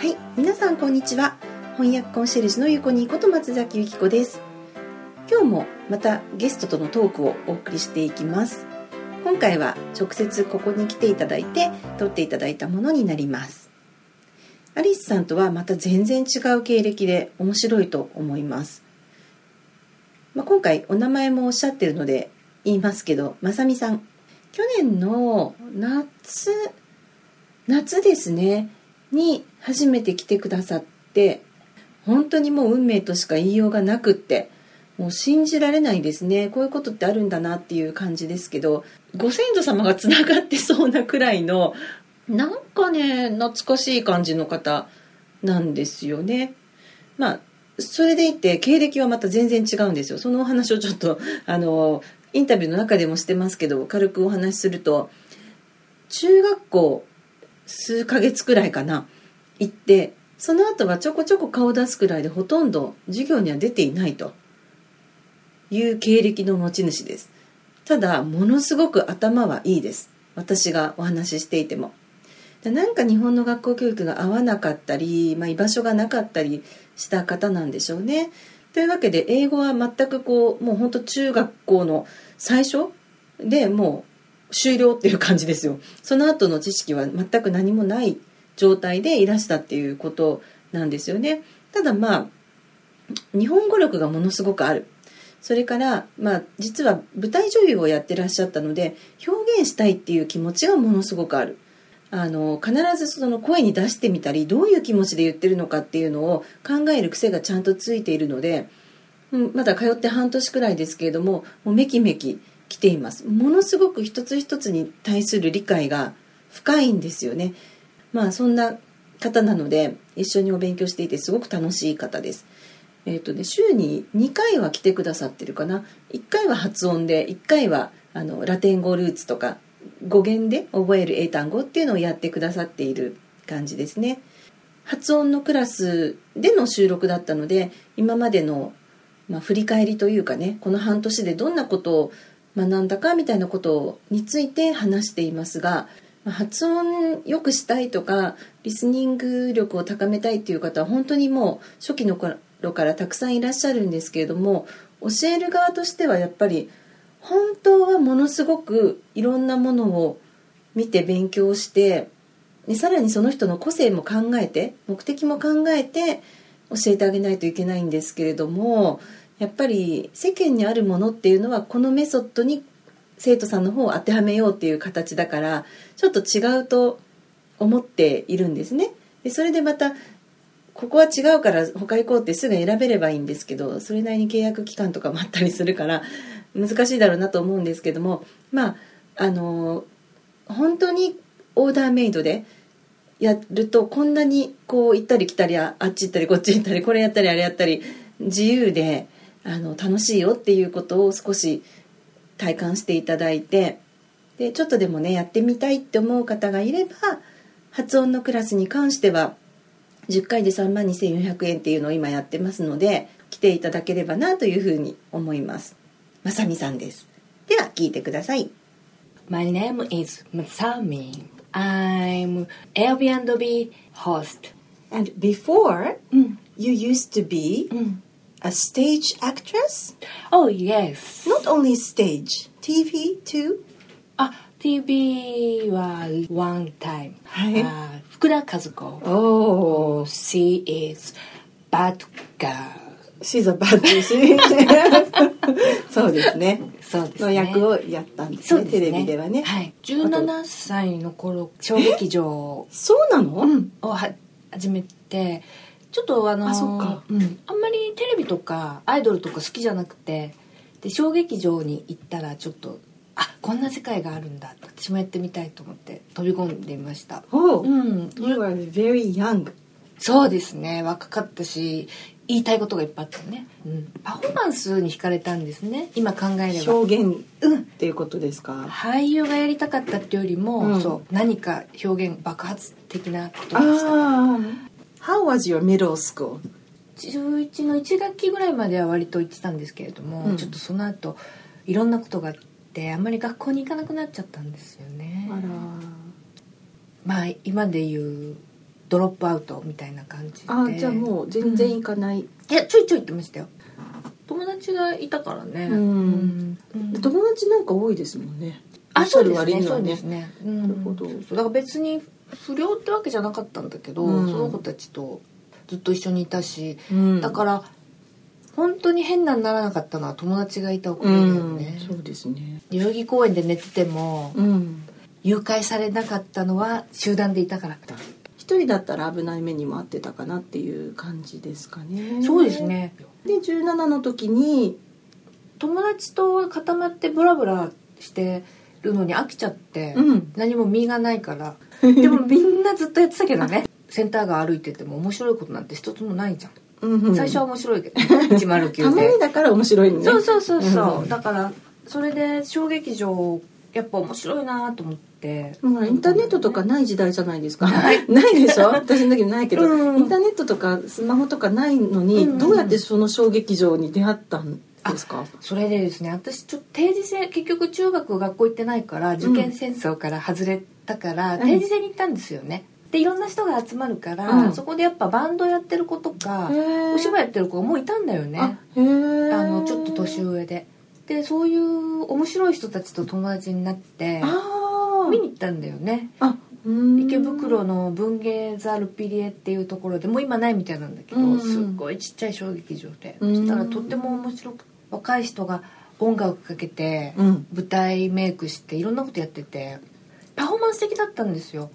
はい、皆さんこんにちは。翻訳コンシェルジュのゆこにこと松崎由紀子です。今日もまたゲストとのトークをお送りしていきます。今回は直接ここに来ていただいて撮っていただいたものになります。アリスさんとはまた全然違う経歴で面白いと思います。まあ、今回お名前もおっしゃってるので言いますけど、まさみさん。去年の夏、夏ですね、に初めて来てくださって、本当にもう運命としか言いようがなくって、もう信じられないですね。こういうことってあるんだなっていう感じですけど、ご先祖様がつながってそうなくらいの、なんかね、懐かしい感じの方なんですよね。まあ、それでいて経歴はまた全然違うんですよ。そのお話をちょっと、あの、インタビューの中でもしてますけど、軽くお話しすると、中学校数ヶ月くらいかな、行って、その後はちょこちょこ顔出すくらいでほとんど授業には出ていないという経歴の持ち主です。ただ、ものすごく頭はいいです。私がお話ししていても。でなんか日本の学校教育が合わなかったり、まあ、居場所がなかったりした方なんでしょうね。というわけで英語は全くこうもう本当中学校の最初でもう終了っていう感じですよ。その後の知識は全く何もない状態でいらしたっていうことなんですよね。ただまあ日本語力がものすごくある。それから、まあ、実は舞台女優をやってらっしゃったので表現したいっていう気持ちがものすごくある。あの必ずその声に出してみたりどういう気持ちで言ってるのかっていうのを考える癖がちゃんとついているので、うん、まだ通って半年くらいですけれどももうめきめき来ています。ものすごく一つ一つに対する理解が深いんですよね。まあそんな方なので一緒にお勉強していてすごく楽しい方です。えっ、とね週に2回は来てくださってるかな。1回は発音で1回はあのラテン語ルーツとか語源で覚える英単語っていうのをやってくださっている感じですね。発音のクラスでの収録だったので今までの、まあ、振り返りというかねこの半年でどんなことを学んだかみたいなことについて話していますが発音良くしたいとかリスニング力を高めたいっていう方は本当にもう初期の頃からたくさんいらっしゃるんですけれども教える側としてはやっぱり本当はものすごくいろんなものを見て勉強してでさらにその人の個性も考えて目的も考えて教えてあげないといけないんですけれどもやっぱり世間にあるものっていうのはこのメソッドに生徒さんの方を当てはめようっていう形だからちょっと違うと思っているんですね。でそれでまたここは違うから他行こうってすぐ選べればいいんですけどそれなりに契約期間とかもあったりするから難しいだろうなと思うんですけどもまああの本当にオーダーメイドでやるとこんなにこう行ったり来たりあっち行ったりこっち行ったりこれやったりあれやったり自由であの楽しいよっていうことを少し体感していただいてでちょっとでもねやってみたいって思う方がいれば発音のクラスに関しては10回で3万2400円っていうのを今やってますので来ていただければなというふうに思いますまさみさんですでは聞いてください My name is Masami. I'm Airbnb host. And before Mm. you used to be Mm. A stage actress Oh yes. not only stage TV too あ、TV は one time. はいあ福田和子。Oh She is bad girl. she's a bad person そうですねそうですね。の役をやったんですねそうですね。テレビではね、はい。17歳の頃、小劇場そうなの、うんをは始めて、ちょっとあのあそっか。うん、あんまりテレビとかアイドルとか好きじゃなくてで小劇場に行ったらちょっとあこんな世界があるんだ私もやってみたいと思って飛び込んでみました。Oh, う。ん。You are very young. そうですね。若かったし言いたいことがいっぱいあったね、うん、パフォーマンスに惹かれたんですね。今考えれば。表現っていうことですか、俳優がやりたかったっていうよりも、うん。そう。何か表現爆発的なことでした How was your middle school? 11の1学期ぐらいまでは割と行ってたんですけれども、うん。ちょっとその後いろんなことがあってあんまり学校に行かなくなっちゃったんですよね。あら。まあ今で言うドロップアウトみたいな感じで。あじゃあもう全然行かない、いやちょいちょい行ってましたよ。友達がいたからね、うん。うん。友達なんか多いですもんね。あそうですねそうですね、うん。なるほど。そう。だから別に不良ってわけじゃなかったんだけど、うん。その子たちとずっと一緒にいたし、うん。だから本当に変なにならなかったのは友達がいたおかげだよね、そうですね。代々木公園で寝ててもうん。誘拐されなかったのは集団でいたから一人だったら危ない目にも遭ってたかなっていう感じですかね。そうですね。で17の時に友達と固まってブラブラしてるのに飽きちゃって、うん。何も身がないから でもみんなずっとやってたけどね。センター街歩いてても面白いことなんて一つもないじゃん、うんうん。最初は面白いけど 109で。たまにだから面白いのね。そうそうそうそう、うんだからそれで小劇場やっぱ面白いなと思って。ほらインターネットとかない時代じゃないですか。ない。でしょ？私の時ないけど、うん。インターネットとかスマホとかないのに、うん。どうやってその小劇場に出会ったんですか？それでですね。私ちょっと定時制結局中学学校行ってないから受験戦争から外れたから、うん。定時制に行ったんですよね。でいろんな人が集まるから、うん。そこでやっぱバンドやってる子とかお芝居やってる子がもういたんだよね。あのちょっと年上で。でそういう面白い人たちと友達になって見に行ったんだよね。池袋の文芸座ルピリエっていうところでもう今ないみたいなんだけど、うん。すっごいちっちゃい小劇場で、うん。そしたらとっても面白く若い人が音楽かけて、うん。舞台メイクしていろんなことやっててパフォーマンス的だったんですよ。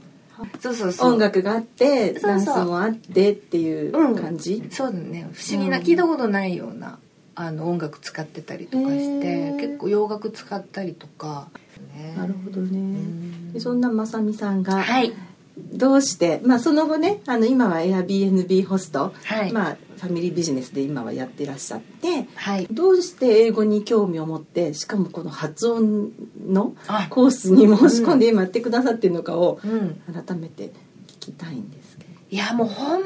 そうそうそう。音楽があってそうそう。ダンスもあってっていう感じ、そうだね。不思議な、うん聞いたことないようなあの音楽使ってたりとかしへてー。結構洋楽使ったりとか、ね。なるほどね、ん。でそんなまさみさんがはい。どうして、まあ、その後ねあの今は Airbnb ホスト、はい、まあ、ファミリービジネスで今はやってらっしゃってはい。どうして英語に興味を持ってしかもこの発音のあコースに申し込んで今やってくださってるのかをうん。改めて聞きたいんですけど。いやもう本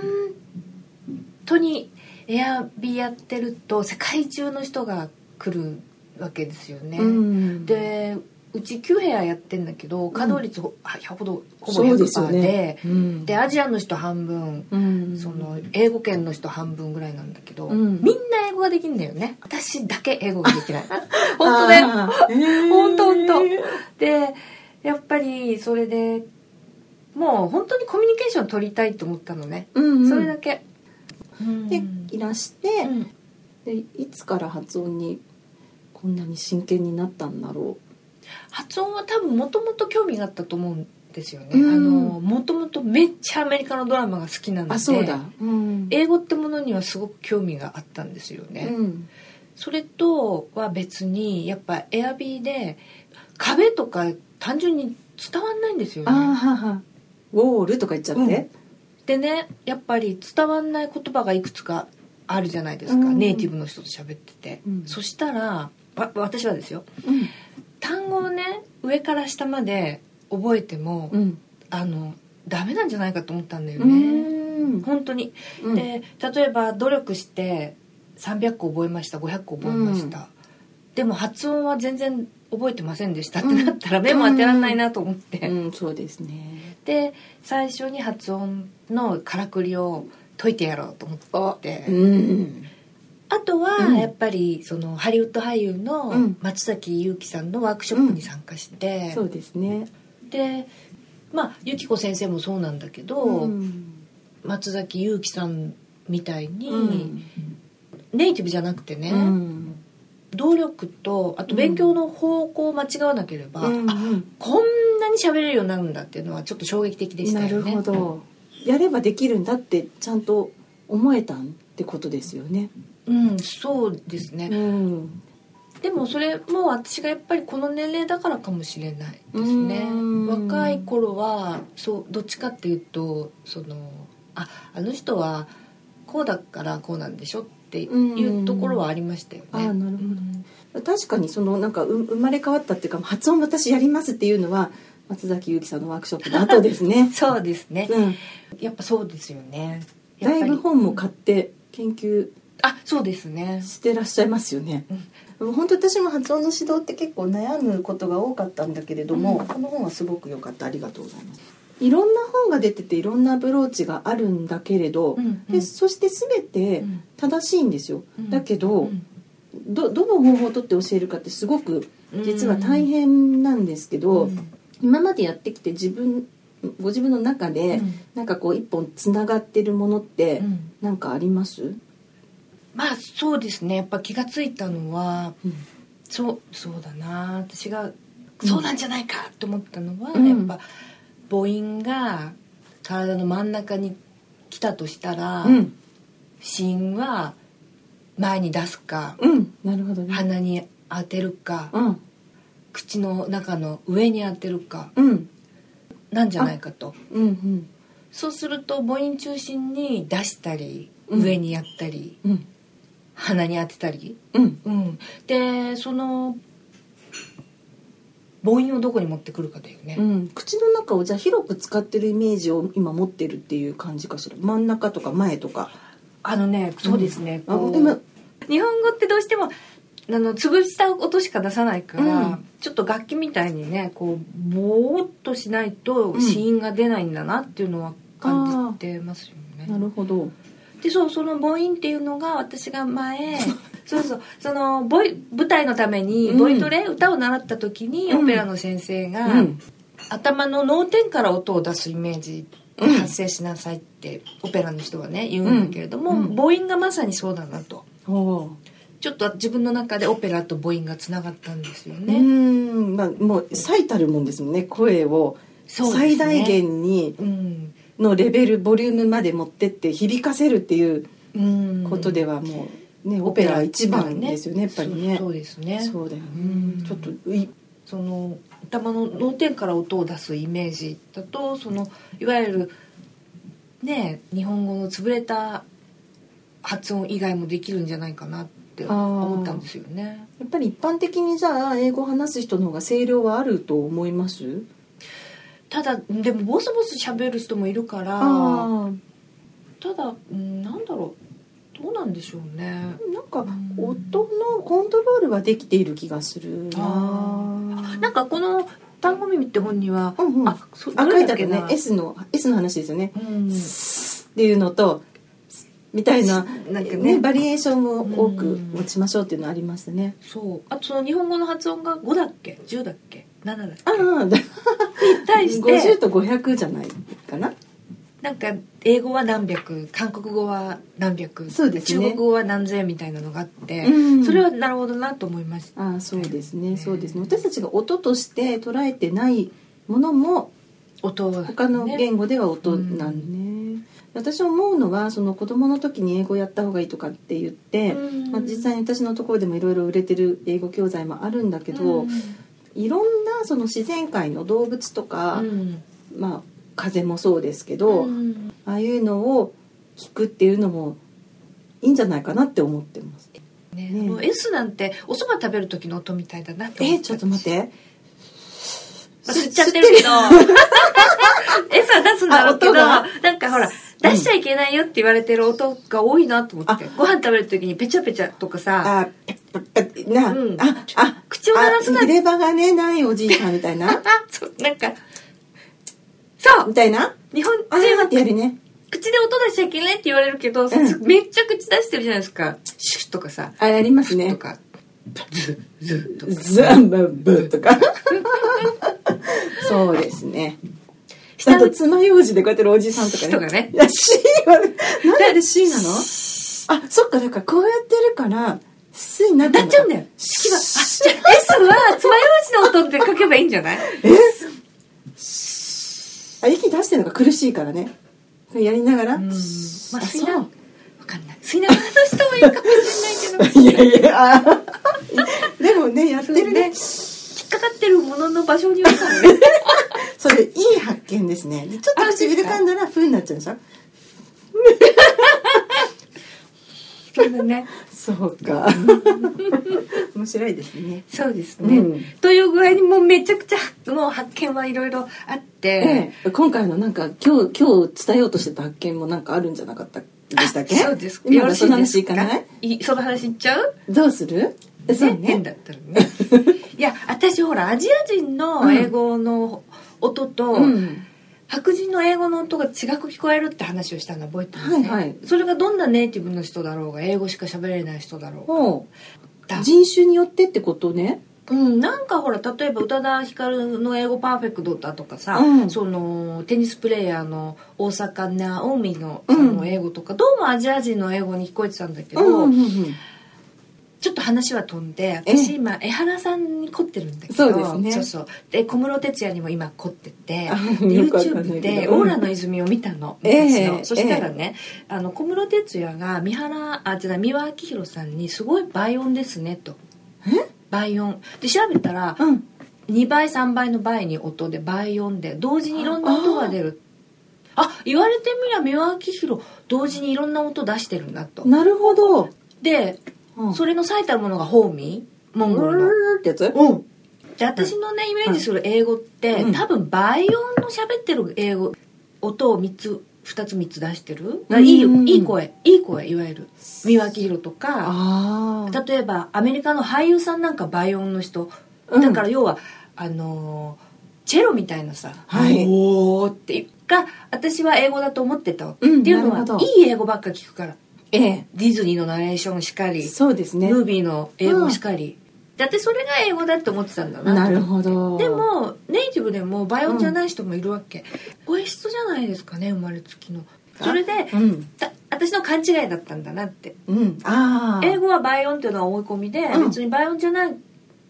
当にエアビーやってると世界中の人が来るわけですよね、うん。でうち9部屋やってんだけど稼働率ほ100ほどほぼそうですよ100%でね。うん。でアジアの人半分うん。その英語圏の人半分ぐらいなんだけど、うん。みんな英語ができるんだよね。私だけ英語ができない。本当だよ。あー。本当本当。でやっぱりそれでもう本当にコミュニケーション取りたいと思ったのね、うんうん。それだけ、うんでいらして、うん。でいつから発音にこんなに真剣になったんだろ発音は多分もともと興味があったと思うんですよね、うん。あのもともとめっちゃアメリカのドラマが好きなのでうあそうだ、うん。英語ってものにはすごく興味があったんですよね、うん。それとは別にやっぱエアビーで壁とか単純に伝わんないんですよね。ウォールとか言っちゃって、でねやっぱり伝わんない言葉がいくつかあるじゃないですか、うん。ネイティブの人と喋ってて、うん。そしたらわ私はですよ。うん。単語をね上から下まで覚えても、うん。あのダメなんじゃないかと思ったんだようね、ん。本当に。うん。で例えば努力して300個覚えました500個覚えました、でも発音は全然覚えてませんでしたってなったら目も当てられないなと思って、うん、そうですね。で最初に発音のからくりを解いてやろうと思って。あ,、うん。とはうん。やっぱりそのハリウッド俳優のうん。松崎悠希さんのワークショップに参加して、そうですねでまあ由紀子先生もそうなんだけど、うん。松崎悠希さんみたいに、うん。ネイティブじゃなくてね、うん。努力とあと勉強の方向を間違わなければ、うん。あこんなに喋れるようになるんだっていうのはちょっと衝撃的でしたなるよね。ほど。やればできるんだってちゃんと思えたんってことですよね。うん、そうですね、うんでもそれも私がやっぱりこの年齢だからかもしれないですね。うん。若い頃はそうどっちかっていうとそのああの人はこうだからこうなんでしょっていうところはありましたよね。うん。あなるほど。うん。確かにそのなんかう生まれ変わったっていうか発音私やりますっていうのは松崎悠希さんのワークショップの後ですね。そうですね、うん。やっぱそうですよね。だいぶ本も買って研究あそうですね。してらっしゃいますよね。もう本当私も発音の指導って結構悩むことが多かったんだけれども、うん。この本はすごく良かった。ありがとうございます。いろんな本が出てていろんなアプローチがあるんだけれど、うんうん。でそして全てうん。正しいんですよ、うん。だけど、うん。どどの方法を取って教えるかってすごく実は大変なんですけど、うん。今までやってきて自分ご自分の中で、うん。なんかこう一本つながってるものってうん。なんかあります、まあそうですね。やっぱ気がついたのはうん。そうそうだな。私がそうなんじゃないかと思ったのは、うん。やっぱ母音が体の真ん中に来たとしたら、うん。子音は前に出すかうん。なるほどね。鼻に当てるかうん。口の中の上に当てるかうん。なんじゃないかと。うんうん。そうすると母音中心に出したりうん。上にやったり、うん鼻に当てたり、うん。うん、でその母音をどこに持ってくるかだよね、うん、口の中をじゃあ広く使ってるイメージを今持ってるっていう感じかしら？真ん中とか前とか。あのねそうですね、うでも日本語ってどうしてもあの潰した音しか出さないから、うん。ちょっと楽器みたいにねこうボーっとしないとうん。子音が出ないんだなっていうのは感じてますよね。なるほどでそうその母音っていうのが私が前 そうそうそのボイ舞台のためにうん。ボイトレ、歌を習った時にうんオペラの先生が、うん。頭の脳天から音を出すイメージ発声しなさいってオペラの人はね言うんだけれども、うん。うん。母音がまさにそうだなと。ちょっと自分の中でオペラと母音がつながったんですようね。ん。まあもう最たるもんですもんね声を。最大限にうんのレベルボリュームまで持ってって響かせるっていううん。ことではもうねオペラ一番ですよねやっぱりね。そうですね。そうだよね。うん。ちょっといその頭の脳天から音を出すイメージだとそのいわゆるね日本語の潰れた発音以外もできるんじゃないかなって思ったんですよね。やっぱり一般的にじゃあ英語を話す人の方が声量はあると思います？ただでもボソボソ喋る人もいるからあただ、うん、なんだろうどうなんでしょうね。あなんかん。音のコントロールはできている気がするな。あなんかこの「単語耳」って本には、うんうん。あそあど書いてあったね。S の S の話ですよね、うん。っていうのとみたいななんかね。ねバリエーションを多くうん。持ちましょうっていうのありますね。そう。あとその日本語の発音が5だっけ？10だっけ？7だっけ？ああに対して。50と500じゃないかな。なんか英語は何百韓国語は何百そうですね。中国語は何千みたいなのがあって、うん。それはなるほどなと思いました。ああそうですね。ねそうですね。私たちが音として捉えてないものも音は、ね、他の言語では音なんね、私思うのはその子供の時に英語やった方がいいとかって言って、うん。まあ、実際に私のところでもいろいろ売れてる英語教材もあるんだけど、うんいろんなその自然界の動物とか、うん。まあ風もそうですけど、うん。ああいうのを聞くっていうのもいいんじゃないかなって思ってます。ねね S なんてお蕎麦食べる時の音みたいだなって。え思ったちょっと待って。まあ吸っちゃってるけど。S は出すんだろうけどなんかほら出しちゃいけないよって言われてる音が多いなと思って、ご飯食べる時にペチャペチャとかさ。あペな、うん。ああ口を鳴らすなあ入れ歯がねないおじいさんみたいな。あそうなんか。そう。みたいな。日本あーってやるね。口で音出しちゃいけないって言われるけど、ん。めっちゃ口出してるじゃないですか。シュッとかさ。あやりますね。とか。ズズとか。ザンバブとか。そうですね。あ下のと爪楊枝でこうやってるおじさんとかねとかね。いや C はねなんで C なの？あそっかだからこうやってるから「す」になっちゃうんだよ式はあじゃあ S は爪楊枝の音って書けばいいんじゃない？え？あ息出してるのが苦しいからね。やりながら、うん。まああ吸いわかんない。吸いながらの人もいるかもしれないけど。いやいや。あ でもねやってるねかかってるものの場所によるかもね。それいい発見ですね。でちょっと唇噛んだら「ふ」になっちゃうでしょそうだね。そうか。面白いですね。そうですね、うん。という具合にもうめちゃくちゃもう発見はいろいろあって、ええ。今回のなんか今日今日伝えようとしてた発見もなんかあるんじゃなかったでしたっけ？そうです今よろしからそのい？ですか話いかないいその話いっちゃう？どうする？そうね、変ねだったらね。いや私ほらアジア人の英語の音と、うん。白人の英語の音が違く聞こえるって話をしたの覚えてますね、はいはい。それがどんなネイティブの人だろうが英語しか喋れない人だろう。人種によってってことね。うん、なんかほら例えば宇多田ヒカルの英語パーフェクトだとかさ、うん。そのテニスプレーヤーの大坂なおみのの英語とか、どうもアジア人の英語に聞こえてたんだけど、うんうんうんちょっと話は飛んでええ。私今江原さんに凝ってるんだけどそうですね。そうそう。で小室哲哉にも今凝っててあで YouTube けで「どうん。オーラの泉」を見たのええ昔の、そしたらね、あの小室哲哉が三原あ違う三輪明宏さんに「すごい倍音ですね」と。倍音。で調べたらうん。2倍3倍の倍に音で倍音で同時にいろんな音が出る。あ言われてみりゃ三輪明宏同時にいろんな音出してるんだと。なるほど。でうん。それの最たるものがホーミー？モンゴルの。ってやつ？うん。で私のねイメージする英語って、うん。多分倍音の喋ってる英語音を3つ2つ3つ出してる？いいうんいい声。いい声いわゆる。三輪明宏とか。例えばアメリカの俳優さんなんか倍音の人。うん。だから要は、あのーチェロみたいなさ「はい。おー」ってが私は英語だと思ってたわ、うん。っていうのはいい英語ばっか聞くからええ。ディズニーのナレーションしかり、そうですね。ムービーの英語しかり、だってそれが英語だって思ってたんだななるほど。でもネイティブでも倍音じゃない人もいるわけ、声質じゃないですかね生まれつきの。それで、うん。た私の勘違いだったんだなって。うん。ああ英語は倍音っていうのは思い込みで、うん。別に倍音じゃない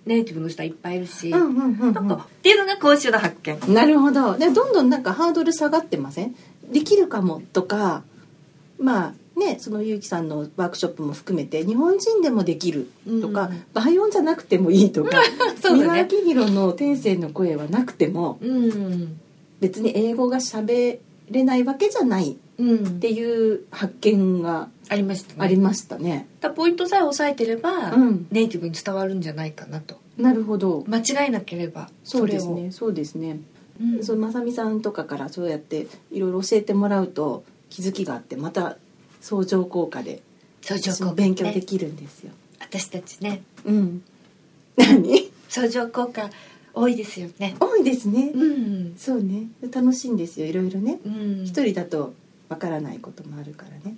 ネイティブの人はいっぱいいるし、うんうんうんうん。なんかっていうのが今週の発見。なるほど。でどんどんなんかハードル下がってません？できるかもとかまあねそのゆうきさんのワークショップも含めて日本人でもできるとか、うん倍音じゃなくてもいいとか そうだね。三輪明宏の天性の声はなくてもうん。別に英語が喋れないわけじゃないっうんていう発見がありましたね。ありましたね。だポイントさえ押さえてれば、うん。ネイティブに伝わるんじゃないかなと。なるほど。間違いなければそうですね。そうですね。うん。そのまさみさんとかからそうやっていろいろ教えてもらうと気づきがあってまた相乗効果で相乗効果、ね、勉強できるんですよ。私たちねうん。何？相乗効果多いですよね多いですね。うんそうね。楽しいんですよ。いろいろね。うん一人だとわからないこともあるからね。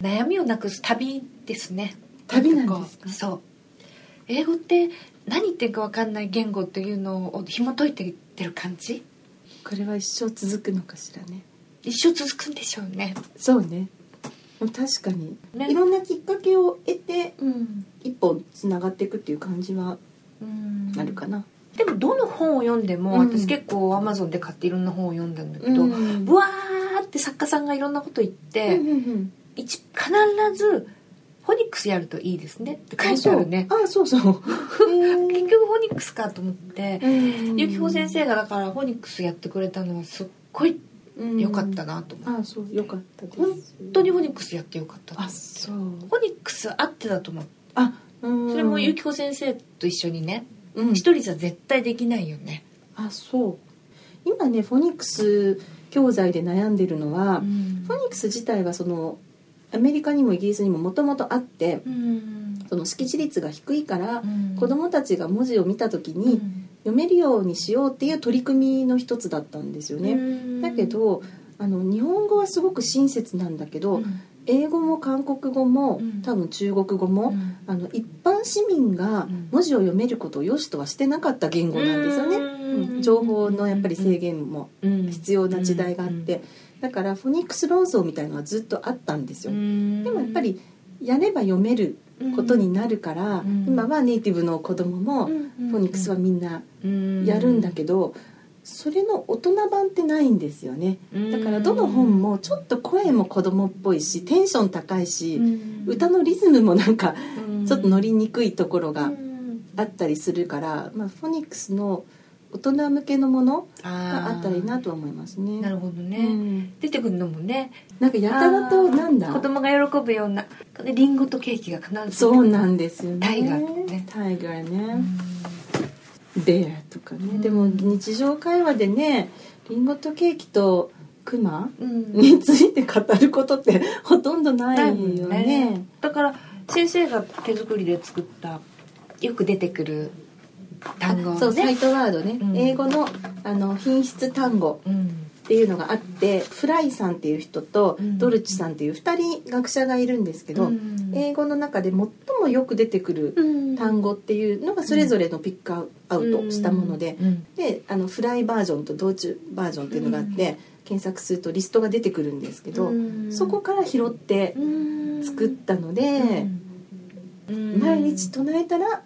悩みをなくす旅ですね旅なんですか？そう英語って何言ってるか分かんない言語っていうのを紐解いていってる感じ？これは一生続くのかしらね。一生続くんでしょうねそうね。確かに、ね。いろんなきっかけを得てうん、一本つながっていくっていう感じはうん。あるかな。でもどの本を読んでも、うん。私結構アマゾンで買っていろんな本を読んだんだけど、うん。ブワーって作家さんがいろんなこと言って、うんうんうん。一必ずフォニックスやるといいですねって書いてあるね。あそう。あそうそう。結局フォニックスかと思って、うん。ゆきほ先生がだからフォニックスやってくれたのはすっごい良かったなと思って、あそうよかったです。本当にフォニックスやってよかったと思あって。そう。フォニックスあってだと思う。あうん。それもゆきこ先生と一緒にねうん。一人じゃ絶対できないよね、あそう。今ねフォニックス教材で悩んでるのは、うん。フォニックス自体はそのアメリカにもイギリスにももともとあってうん。その識字率が低いから、うん。子どもたちが文字を見た時うにん読めるようにしようっていう取り組みの一つだったんですよね。うん。だけどあの日本語はすごく親切なんだけど、うん。英語も韓国語も、うん。多分中国語も、うん。あの一般市民がうん。文字を読めることを良しとはしてなかった言語なんですよね。うん。情報のやっぱり制限もうん。必要な時代があって、だからフォニックス論争みたいのはずっとあったんですよ。ででもやっぱりやれば読めることになるから、うん。今はネイティブの子供もフォニックスはみんなやるんだけど、それの大人版ってないんですよね。だからどの本もちょっと声も子供っぽいしテンション高いし、歌のリズムもなんかちょっと乗りにくいところがあったりするから、まあ、フォニックスの大人向けのものがあったらいいなとは思いますね。なるほどね、うん。出てくるのもね。なんかやたらとなんだ？子供が喜ぶようなでリンゴとケーキが必ずそうなんですよね。タイガーとね。タイガーうね。ん。ベアとかね。ん。でも日常会話でね、リンゴとケーキとクマうん。について語ることって ほとんどないよもんね。だから先生が手作りで作ったよく出てくる単語をね。そうサイトワードね、うん。英語のあの品質単語うん。っていうのがあってフライさんっていう人とうん。ドルチさんっていう2人学者がいるんですけど、うん。英語の中で最もよく出てくる単語っていうのがそれぞれのピックアウトしたもので、うん。であのフライバージョンと同中バージョンっていうのがあって、検索するとリストが出てくるんですけど、うん。そこから拾って作ったので、うん。毎日唱えたら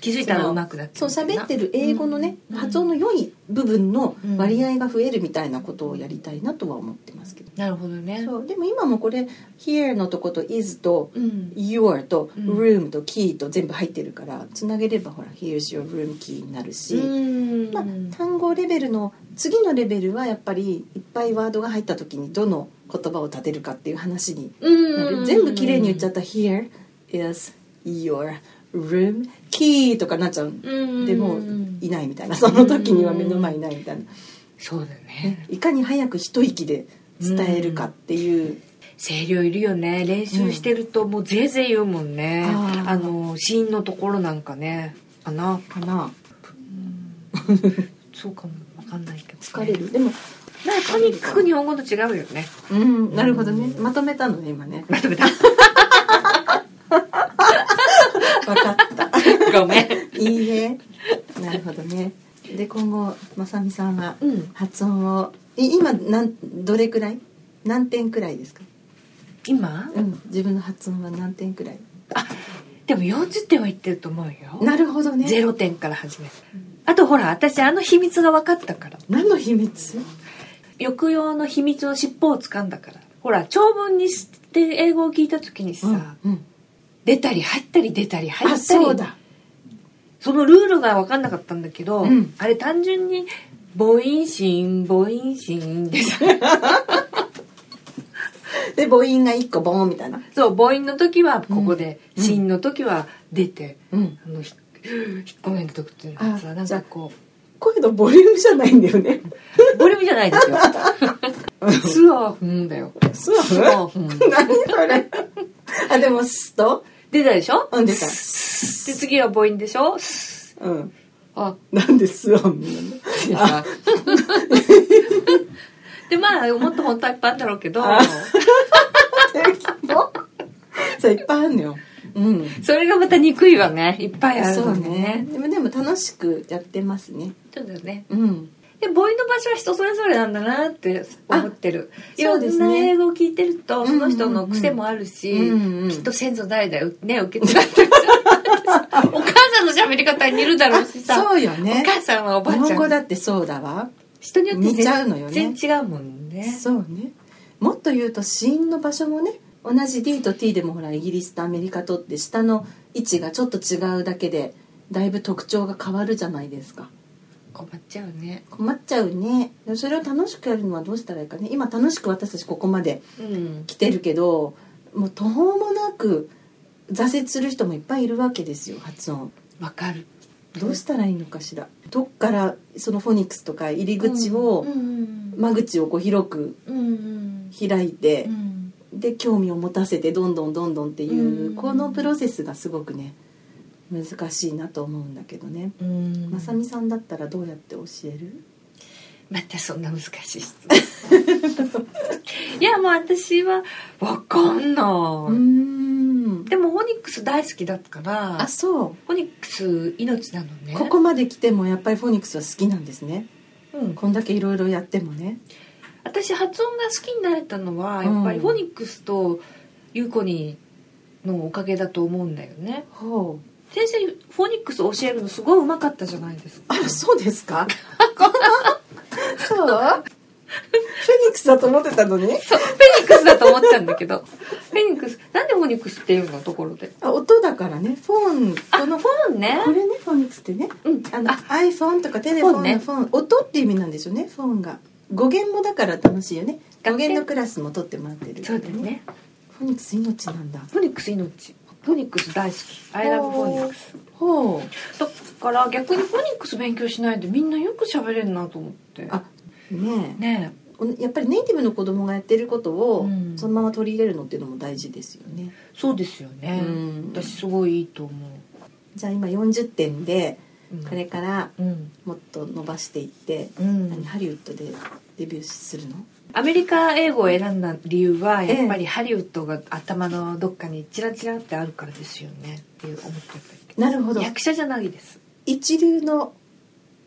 気づいたらうまくなってそう喋ってる英語のね、うん。発音の良い部分の割合が増えるみたいなことをやりたいなとは思ってますけど、なるほどね。そうでも今もこれ「here」のとこと is とうん「your」と「うん。room」と「key」と全部入ってるからつなげればほら「here's your room key」になるし、うん。まあ、単語レベルの次のレベルはやっぱりいっぱいワードが入った時にどの言葉を立てるかっていう話になる、うん。全部きれいに言っちゃった。ら「here is your room key」とかなっちゃう。うん。でもういないみたいな。その時には目の前いないみたいな、そうだね。いかに早く一息で伝えるかっていう、声量いるよね。練習してるともうぜいぜい言うもんね、あーあの子音のところなんかね。かな。かな。そうかもわかんないけど、疲れる。でもまあとにかく日本語と違うよね。うん。なるほどね。まとめたのね今ね。まとめた 分かった。ごめん。いいえなるほどね。で今後まさみさんはうん。発音をい今なんどれくらい？何点くらいですか、今？うん、自分の発音は何点くらい？でも40点はいってると思うよ。なるほどね。ゼロ点から始めるあとほら私あの秘密が分かったから。何の秘密？抑揚の秘密の尻尾を掴んだから。ほら長文にして英語を聞いた時にさ、うんうん出たり入ったり出たり入ったり。あそうだ。そのルールが分かんなかったんだけど、うん。あれ単純に母音子母音子 でさで母音が1個ボーンみたいな。そう母音の時はここで、うん。子音の時は出て、うん。あのひ引っ込める時っていうのはさあなんかこ声のボリュームじゃないんだよね。うボリュームじゃないですよ。スワフンだよ。スワフスワフン。何それ。あでもスと？出たでしょ？うん出た。で次は母音でしょ？スうん。あ。なんでスワンなの？でまあもっと本当はいっぱいあるんだろうけど。あ。そういっぱいあるのよ。うん。それがまた憎いわね。いっぱいあるそうのでね。ねでもでも楽しくやってますね。そうだよね。うんで母音の場所は人それぞれなんだなって思ってる。あいろそうですね。んな英語を聞いてるとその人の癖もあるし、うんうんきっと先祖代々ね受け継がれてる。お母さんの喋り方に似るだろうしさ。そうよね。お母さんはおばあ日本ちゃん。語だってそうだわ。人によって似ちゃうのよね。全然違うもんね。そうね。もっと言うと子音の場所もね同じ D と T でもほらイギリスとアメリカとって下の位置がちょっと違うだけでだいぶ特徴が変わるじゃないですか困っちゃうね。困っちゃうね。それを楽しくやるのはどうしたらいいかね。今楽しく私たちここまでうん。来てるけどもう途方もなく挫折する人もいっぱいいるわけですよ発音。わかる。どうしたらいいのかしら。どっからそのフォニックスとか入り口を、うん間口をこう広くうんうん。開いて、うん。で興味を持たせてどんどんどんどんっていう、うん。このプロセスがすごくね難しいなと思うんだけどね、うん。まさみさんだったらどうやって教える？またそんな難しい質問。いやもう私はわかんない。でもフォニックス大好きだったからあそフォニックス命なのね。うここまで来てもやっぱりフォニックスは好きなんですね。うん、こんだけいろいろやってもね。私発音が好きになれたのはやっぱりうんフォニックスとユーコニのおかげだと思うんだよね。ほう先生フォニックス教えるのすごいうまかったじゃないですか。あそうですか？そう？フェニックスだと思ってたのに？そうフェニックスだと思ってたんだけど。フェニックスなんでフォニックスっていうの？ところで。あ音だからね。フォンあこのフォンね。これねフォニックスってね。うん。あのあ。iPhone とかテレフォンフォンね。のフォン、音って意味なんですよねフォンが。語源もだから楽しいよね。語源のクラスも取ってもらってるそうだよね。フォニックス命なんだ。フォニックス命フォニックス大好き。I love フォニックスほう。だから逆にフォニックス勉強しないでみんなよく喋れるなと思って。あねえ。ねおやっぱりネイティブの子供がやってることをうん。そのまま取り入れるのっていうのも大事ですよね、えそうですよね、うん。私すごいいいと思じゃあ今40点でう、うん。これからうん。もっと伸ばしていって、うん。何ハリウッドでデビューするの？アメリカ英語を選んだ理由はやっぱりハリウッドが頭のどっかにチラチラってあるからですよねっていう思ってたけどなるほど。役者じゃないです。一流の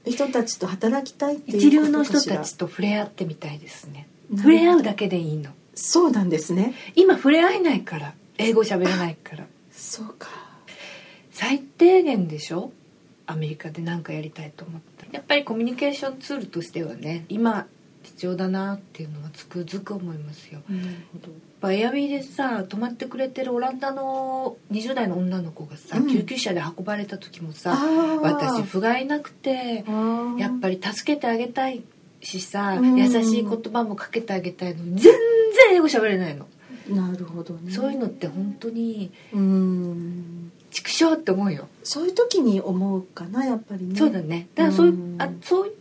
人たちと働きたいっていう一流の人たちと触れ合ってみたいですね。触れ合うだけでいいの。そうなんですね。今触れ合えないから英語喋れないから。そうか。最低限でしょ？アメリカで何かやりたいと思ったら。やっぱりコミュニケーションツールとしてはね今必要だなっていうのはつくづく思いますよ。なるほどやっぱエアビーでさ泊まってくれてるオランダの20代の女の子がさ、うん。救急車で運ばれた時もさ私不甲斐なくてやっぱりり助けてあげたいしさ、うん。優しい言葉もかけてあげたいのに全然英語喋れないの、なるほどね。そういうのって本当にうん。畜生って思うよ、そういう時に思うかなやっぱりね。そうだね。だからそういう、うん。あそうい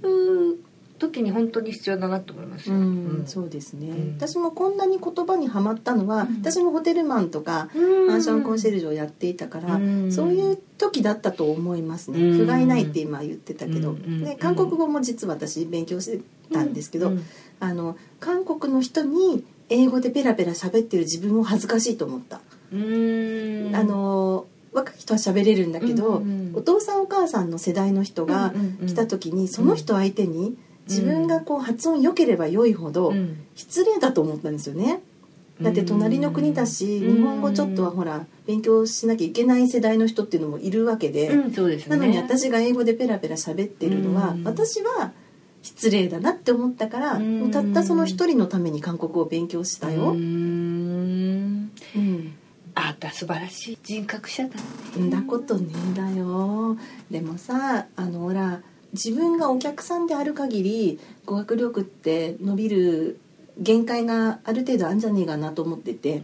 う時に本当に必要だなと思いますうよ、ん、そうですね、うん。私もこんなに言葉にはまったのは、うん。私もホテルマンとかうん。マンションコンシェルジュをやっていたから、うん。そういう時だったと思いますね、うん。不甲斐ないって今言ってたけど、うん。で韓国語も実は私勉強してたんですけど、うん。あの韓国の人に英語でペラペラ喋ってる自分を恥ずかしいと思った、うん。あの若い人は喋れるんだけど、うんうんお父さんお母さんの世代の人が来た時にその人相手に自分がこう発音良ければ良いほどうん。失礼だと思ったんですよね。だって隣の国だしうん。日本語ちょっとはほら勉強しなきゃいけない世代の人っていうのもいるわけで、うんですね。なのに私が英語でペラペラ喋ってるのはうん。私は失礼だなって思ったからうん。もうたったその一人のために韓国語を勉強したうよ。ん。うん。あんた素晴らしい人格者だんだことねえんだよ。でもさあのほら自分がお客さんである限り語学力って伸びる限界がある程度あるんじゃねえかなと思ってて、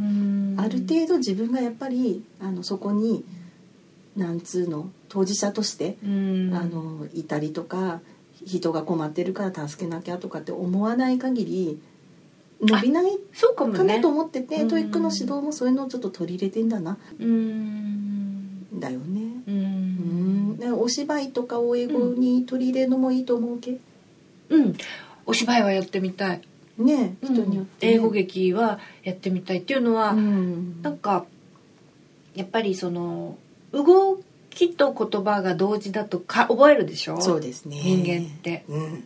ある程度自分がやっぱりあのそこになんつうの当事者として、うん。あのいたりとか人が困ってるから助けなきゃとかって思わない限り伸びないそうかなと思ってて、うん。 TOEIC の指導もそういうのをちょっと取り入れてんだな。うん。だよね。ううんお芝居とかを英語に取り入れるのもいいと思うけ、うん。お芝居はやってみたい。ね人によってね、英語劇はやってみたいっていうのは、うん。なんかやっぱりその動きと言葉が同時だとか覚えるでしょ？そうですね。人間って。うん、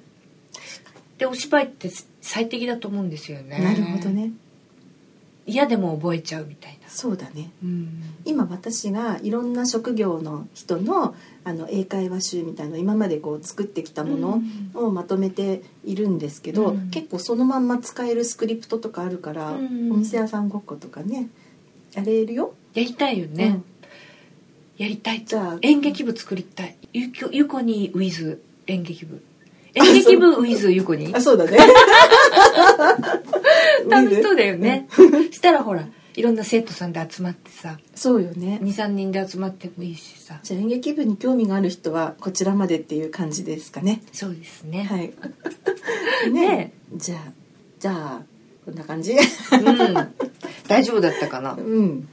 でお芝居って最適だと思うんですよね。なるほどね嫌でも覚えちゃうみたいな。そうだね。うん。今私がいろんな職業の人のあの英会話集みたいなの今までこう作ってきたものをまとめているんですけど、うん。結構そのまんま使えるスクリプトとかあるから、うん。お店屋さんごっことかねやれるよ、やりたいよね、うん。やりたい。じゃあ演劇部作りたい。ゆきゆこにウィズ演劇部。演劇部ウィズゆこに。あそうだね 楽しそうだよね。したらほらいろんな生徒さんで集まってさそうよね。23人で集まってもいいしさ。じゃあ演劇部に興味がある人はこちらまでっていう感じですかね。そうですね、はい。ねねじゃあじゃあこんな感じ。うん。大丈夫だったかな？うん。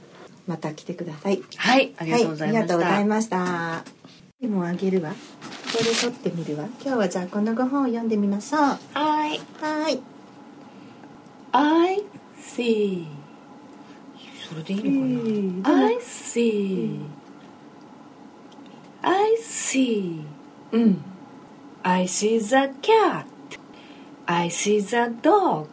また来てください。はい。ありがとうございまはい、ありがとうごした、ざいました。でもあげるわ。これ撮ってみるわ。今日はじゃあこの5本を読んでみましょう。はい。はい see それでいいのかな、I see I see うん I see the cat I see the dog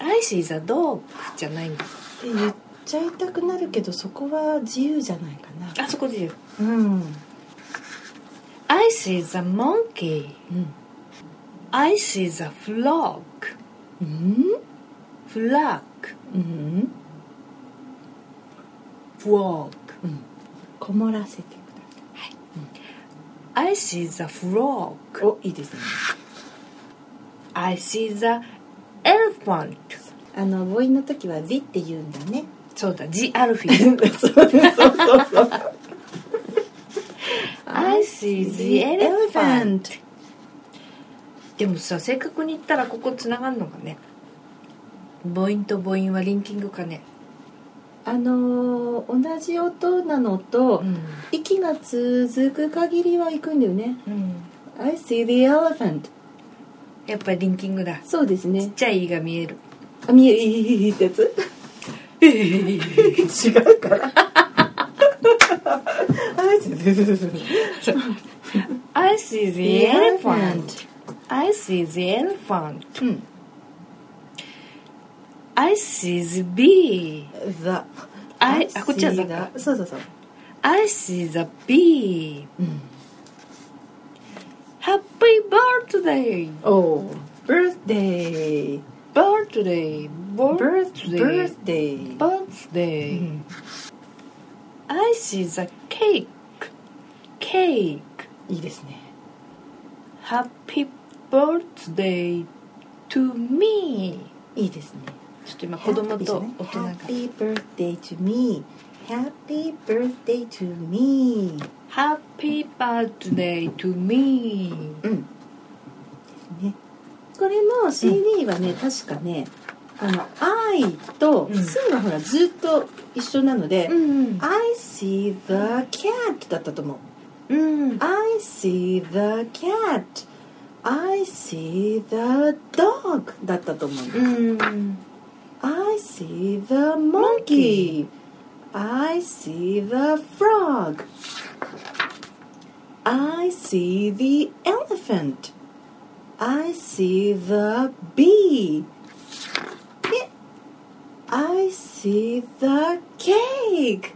I see the dog じゃないんだって言っちゃいたくなるけどそこは自由じゃないかなあそこで言ううん I see the monkey うん I see the frog うん、flag うん、frog. こもらせてくだ I see the frog. さいおいいですね I see the elephant. あの母音の時は「the」って言うんだねそうだ The アルフィーそうそうそうそう I see the elephant. でもさ正確に言ったらここつながるのかね母音と母音はリンキングかね。あのー同じ音なのと、ん、息が続く限りは行くんだよね。うん、I see the elephant やっぱりリンキングだ。そうですね。ちっちゃい「い」が見える。あ見える。ってやつ？違うから。あ I see the elephant I see the elephant うん I see the bee The I あこっちは see the か the そうそうそう I see the bee うん Happy birthday おー birthday birthday birthday birthday birthday I see the cake cake いいですね Happy birthday to me いいですね ちょっと今子供と大人が Happy birthday to me Happy birthday to me Happy birthday to me うんですねこれも CD はね、確かねあの「I」と「うん See」はほらずっと一緒なので「ん I see the cat」だったと思ううん「I see the cat」「I see the dog」だったと思ううん see the monkey. I see the frog. I see the elephant. I see the bee. で I see the cake.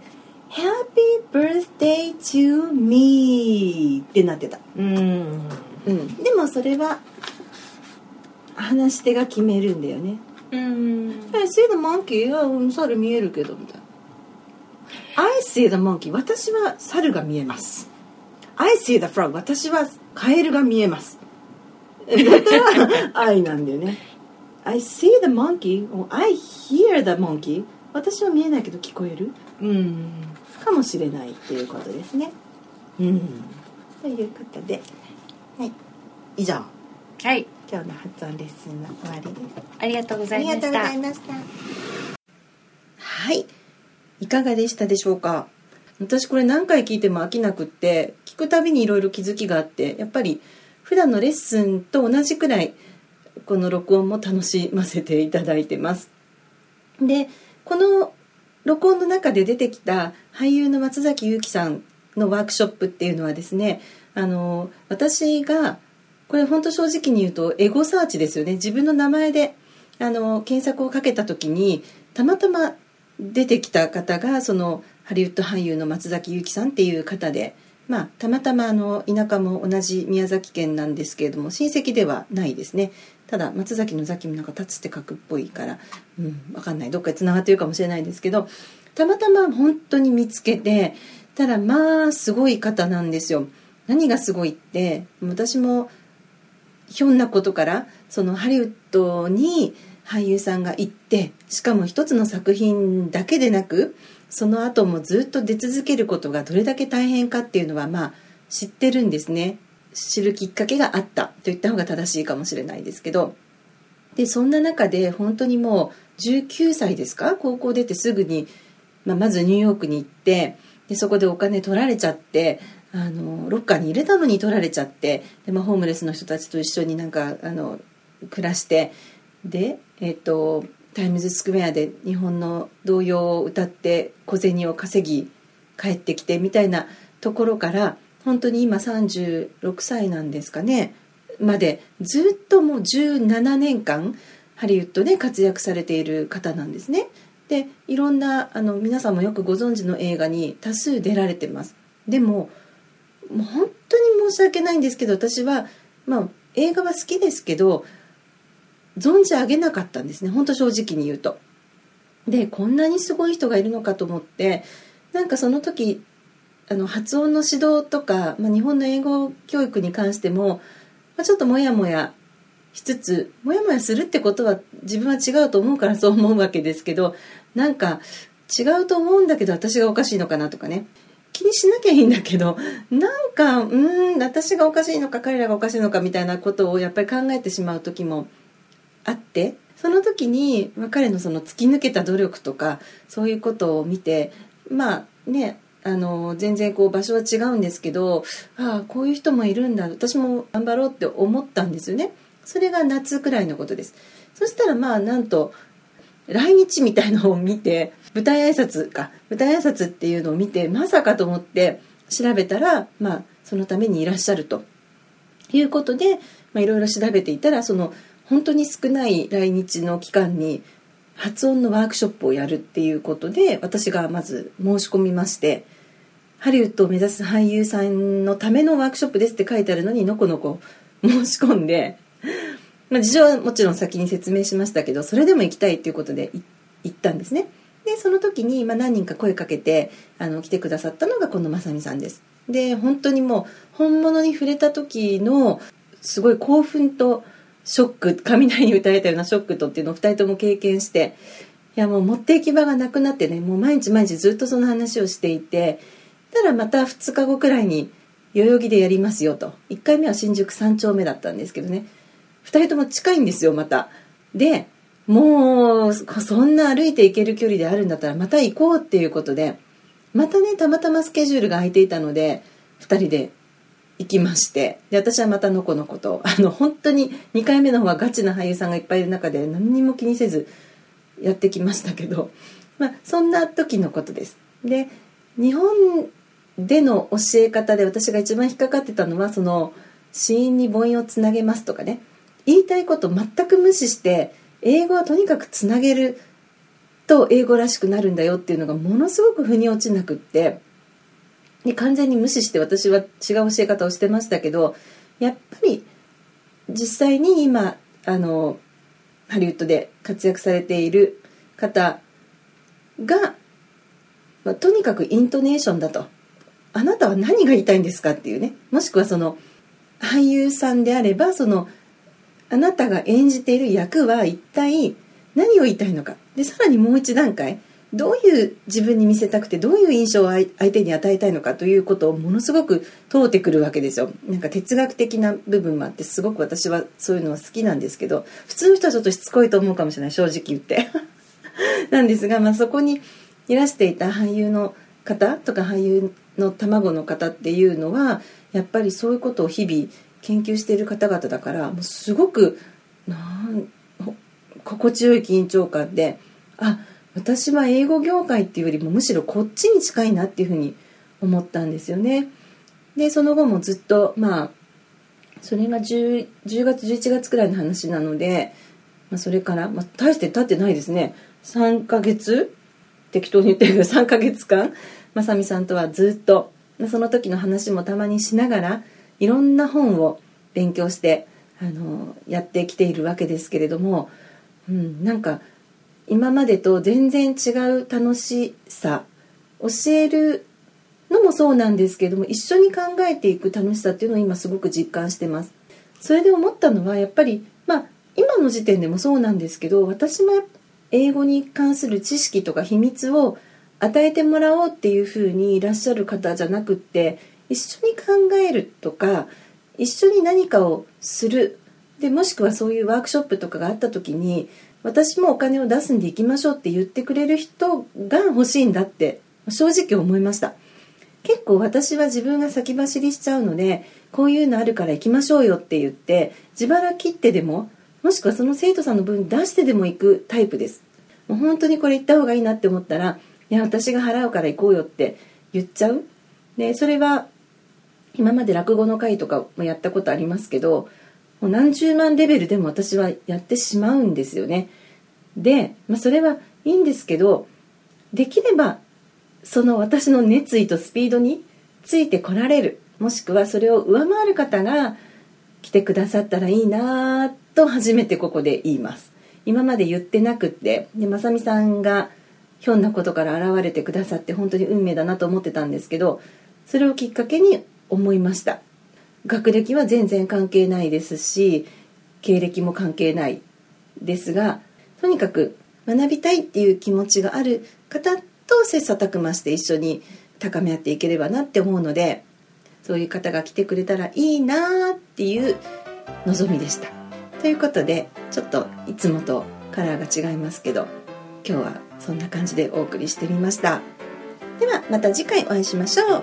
Happy birthday to me. ってなってた。うんうん。でもそれは話し手が決めるんだよね。うん「I see the monkey」あうん猿見えるけどみたいな「I see the monkey」私は猿が見えます「I see the frog」私はカエルが見えます。だったら「I」なんだよね「I see the monkey」「I hear the monkey」私は見えないけど聞こえる？うん。かもしれないっていうことですね。うん。ということで。はい。以上。はい今日の発音レッスンの終わりですありがとうござありがとうごいましたざいました。はい。いかがでしたでしょうか？私これ何回聞いても飽きなくって、聞くたびにいろいろ気づきがあって、やっぱり普段のレッスンと同じくらい、この録音も楽しませていただいてます。で、この録音の中で出てきた俳優の松崎祐樹さんのワークショップっていうのはですね、あの、私がこれ本当正直に言うとエゴサーチですよね。自分の名前であの検索をかけた時にたまたま出てきた方がそのハリウッド俳優の松崎祐樹さんっていう方で、まあ、たまたまあの田舎も同じ宮崎県なんですけれども親戚ではないですね。ただ松崎の崎もなんか立つって書くっぽいから、うん、分かんない。どっかでつながってるかもしれないですけどたまたま本当に見つけてただまあすごい方なんですよ。何がすごいって私もひょんなことからそのハリウッドに俳優さんが行ってしかも一つの作品だけでなくその後もずっと出続けることがどれだけ大変かっていうのはまあ知ってるんですね。知るきっかけがあった。と言った方が正しいかもしれないですけど。でそんな中で本当にもう19歳ですか？高校出てすぐに、まあ、まずニューヨークに行ってでそこでお金取られちゃってあのロッカーに入れたのに取られちゃってで、まあ、ホームレスの人たちと一緒になんかあの暮らしてで、えっとタイムズスクエアで日本の童謡を歌って小銭を稼ぎ帰ってきてみたいなところから本当に今36歳なんですかねまでずっともう17年間ハリウッドで活躍されている方なんですね。でいろんなあの皆さんもよくご存知の映画に多数出られてます。でももう本当に申し訳ないんですけど私は、まあ、映画は好きですけど存じ上げなかったんですね本当正直に言うと。でこんなにすごい人がいるのかと思ってなんかその時あの発音の指導とか、まあ、日本の英語教育に関しても、まあ、ちょっとモヤモヤしつつモヤモヤするってことは自分は違うと思うからそう思うわけですけどなんか違うと思うんだけど私がおかしいのかなとかね気にしなきゃいいんだけどなんかうん私がおかしいのか彼らがおかしいのかみたいなことをやっぱり考えてしまう時もあってその時に、ま、彼のその突き抜けた努力とかそういうことを見てまあねあの全然こう場所は違うんですけどああこういう人もいるんだ私も頑張ろうって思ったんですよね。それが夏くらいのことですそしたらまあなんと来日みたいのを見て舞台挨拶か。舞台挨拶っていうのを見てまさかと思って調べたらまあそのためにいらっしゃると。いうことでいろいろ調べていたらその本当に少ない来日の期間に発音のワークショップをやるっていうことで私がまず申し込みましてハリウッドを目指す俳優さんのためのワークショップですって書いてあるのにのこのこ申し込んで、まあ、事情はもちろん先に説明しましたけどそれでも行きたいっていうことで行ったんですね。でその時に、まあ、何人か声かけてあの来てくださったのがこのまさみさんです。で本当にもう本物に触れた時のすごい興奮とショック雷に打たれたようなショックとっていうのを2人とも経験していやもう持っていき場がなくなってねもう毎日毎日ずっとその話をしていてたらまた2日後くらいに代々木でやりますよと。1回目は新宿3丁目だったんですけどね。2人とも近いんですよまた。でもうそんな歩いて行ける距離であるんだったらまた行こうっていうことでまたねたまたまスケジュールが空いていたので2人で行きまして。で私はまたのこのこと。あの本当に2回目の方はガチな俳優さんがいっぱいいる中で何にも気にせずやってきましたけど、まあ、そんな時のことです。で日本での教え方で私が一番引っかかってたのはその死因に母音をつなげますとかね。言いたいこと全く無視して英語はとにかくつなげると英語らしくなるんだよっていうのがものすごく腑に落ちなくってで完全に無視して私は違う教え方をしてましたけどやっぱり実際に今あのハリウッドで活躍されている方が、まあ、とにかくイントネーションだと。あなたは何が言いたいんですかっていうね。もしくはその俳優さんであればそのあなたが演じている役は一体何を言いたいのか。でさらにもう一段階。どういう自分に見せたくてどういう印象を相手に与えたいのかということをものすごく問うてくるわけですよ。なんか哲学的な部分もあってすごく私はそういうのは好きなんですけど普通の人はちょっとしつこいと思うかもしれない正直言って。なんですが、まあ、そこにいらしていた俳優の方とか俳優の卵の方っていうのはやっぱりそういうことを日々研究している方々だからもうすごくなん心地よい緊張感であ私は英語業界っていうよりもむしろこっちに近いなっていうふうに思ったんですよね。でその後もずっとまあそれが 10, 10月11月くらいの話なので、まあ、それから、まあ、大して経ってないですね。3ヶ月？適当に言ってるけど3ヶ月間？まさみさんとはずっと、まあ、その時の話もたまにしながらいろんな本を勉強してあのやってきているわけですけれども、うん、なんか今までと全然違う楽しさ教えるのもそうなんですけども一緒に考えていく楽しさっていうのを今すごく実感してます。それで思ったのはやっぱりまあ今の時点でもそうなんですけど私も英語に関する知識とか秘密を与えてもらおうっていうふうにいらっしゃる方じゃなくって一緒に考えるとか一緒に何かをする。でもしくはそういうワークショップとかがあった時に私もお金を出すんで行きましょうって言ってくれる人が欲しいんだって正直思いました。結構私は自分が先走りしちゃうのでこういうのあるから行きましょうよって言って自腹切ってでももしくはその生徒さんの分出してでも行くタイプです。もう本当にこれ行った方がいいなって思ったらいや私が払うから行こうよって言っちゃう。でそれは今まで落語の会とかもやったことありますけどもう何十万レベルでも私はやってしまうんですよね。で、まあ、それはいいんですけどできればその私の熱意とスピードについてこられるもしくはそれを上回る方が来てくださったらいいなと初めてここで言います今まで言ってなくってでまさみさんがひょんなことから現れてくださって本当に運命だなと思ってたんですけどそれをきっかけに思いました学歴は全然関係ないですし経歴も関係ないですがとにかく学びたいっていう気持ちがある方と切磋琢磨して一緒に高め合っていければなって思うのでそういう方が来てくれたらいいなっていう望みでした。ということでちょっといつもとカラーが違いますけど今日はそんな感じでお送りしてみました。ではまた次回お会いしましょう。